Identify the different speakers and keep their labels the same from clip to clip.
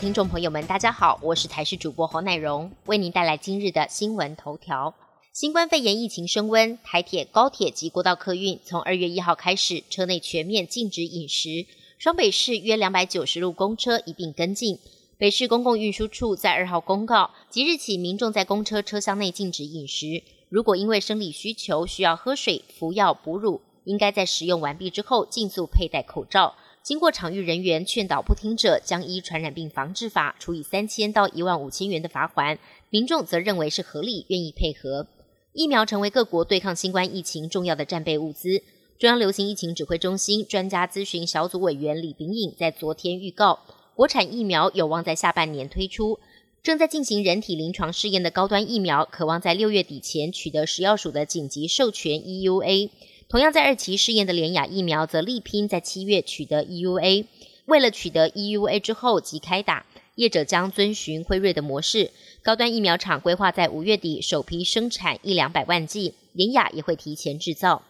Speaker 1: 听众朋友们，大家好，我是台视主播侯乃荣，为您带来今日的新闻头条。新冠肺炎疫情升温，台铁、高铁及国道客运从二月一号开始，车内全面禁止饮食。双北市约两百九十路公车一并跟进。北市公共运输处在二号公告，即日起民众在公车车厢内禁止饮食。如果因为生理需求需要喝水、服药、哺乳，应该在食用完毕之后尽速佩戴口罩。经过场域人员劝导不听者，将依传染病防治法处以三千到一万五千元的罚款。民众则认为是合理，愿意配合。疫苗成为各国对抗新冠疫情重要的战备物资。中央流行疫情指挥中心专家咨询小组委员李炳颖在昨天预告。国产疫苗有望在下半年推出，正在进行人体临床试验的高端疫苗，渴望在六月底前取得食药署的紧急授权 EUA。同样在二期试验的联雅疫苗，则力拼在七月取得 EUA。为了取得 EUA 之后即开打，业者将遵循辉瑞的模式，高端疫苗厂规划在五月底首批生产一两百万剂，联雅也会提前制造。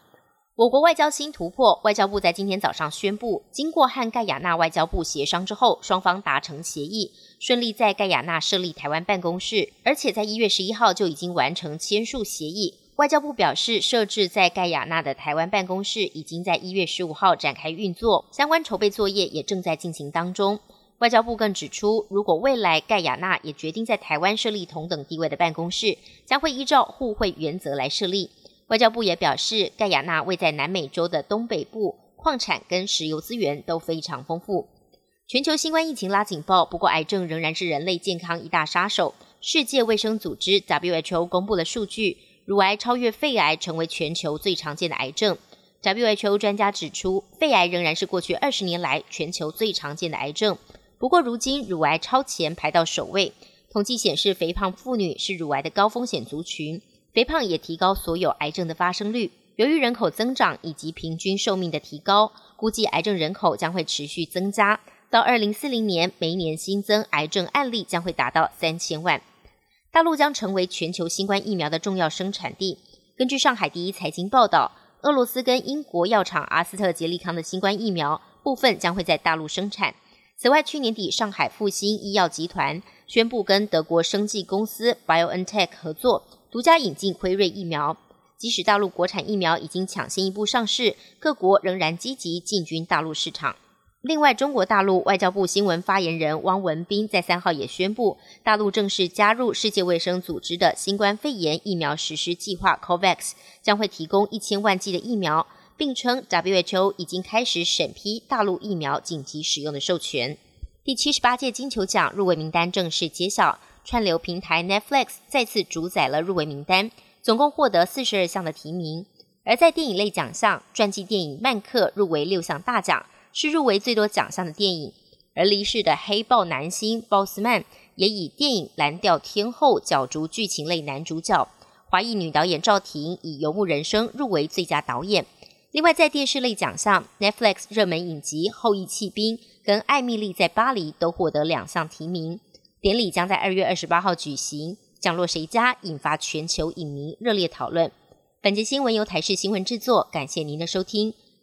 Speaker 1: 我国外交新突破，外交部在今天早上宣布，经过和盖亚纳外交部协商之后，双方达成协议，顺利在盖亚纳设立台湾办公室，而且在一月十一号就已经完成签署协议。外交部表示，设置在盖亚纳的台湾办公室已经在一月十五号展开运作，相关筹备作业也正在进行当中。外交部更指出，如果未来盖亚纳也决定在台湾设立同等地位的办公室，将会依照互惠原则来设立。外交部也表示，盖亚纳位在南美洲的东北部，矿产跟石油资源都非常丰富。全球新冠疫情拉警报，不过癌症仍然是人类健康一大杀手。世界卫生组织 WHO 公布了数据，乳癌超越肺癌，成为全球最常见的癌症。WHO 专家指出，肺癌仍然是过去二十年来全球最常见的癌症。不过，如今乳癌超前，排到首位。统计显示，肥胖妇女是乳癌的高风险族群。肥胖也提高所有癌症的发生率。由于人口增长以及平均寿命的提高，估计癌症人口将会持续增加。到二零四零年，每年新增癌症案例将会达到三千万。大陆将成为全球新冠疫苗的重要生产地。根据上海第一财经报道，俄罗斯跟英国药厂阿斯特捷利康的新冠疫苗部分将会在大陆生产。此外，去年底上海复星医药集团宣布跟德国生技公司 BioNTech 合作。独家引进辉瑞疫苗，即使大陆国产疫苗已经抢先一步上市，各国仍然积极进军大陆市场。另外，中国大陆外交部新闻发言人汪文斌在三号也宣布，大陆正式加入世界卫生组织的新冠肺炎疫苗实施计划 COVAX，将会提供一千万剂的疫苗，并称 WHO 已经开始审批大陆疫苗紧急使用的授权。第七十八届金球奖入围名单正式揭晓。串流平台 Netflix 再次主宰了入围名单，总共获得四十二项的提名。而在电影类奖项，传记电影《曼克》入围六项大奖，是入围最多奖项的电影。而离世的黑豹男星鲍斯曼也以电影《蓝调天后》角逐剧情类男主角。华裔女导演赵婷以《游牧人生》入围最佳导演。另外，在电视类奖项，Netflix 热门影集《后裔弃兵》跟《艾米丽在巴黎》都获得两项提名。典礼将在二月二十八号举行，降落谁家引发全球影迷热烈讨论。本节新闻由台视新闻制作，感谢您的收听。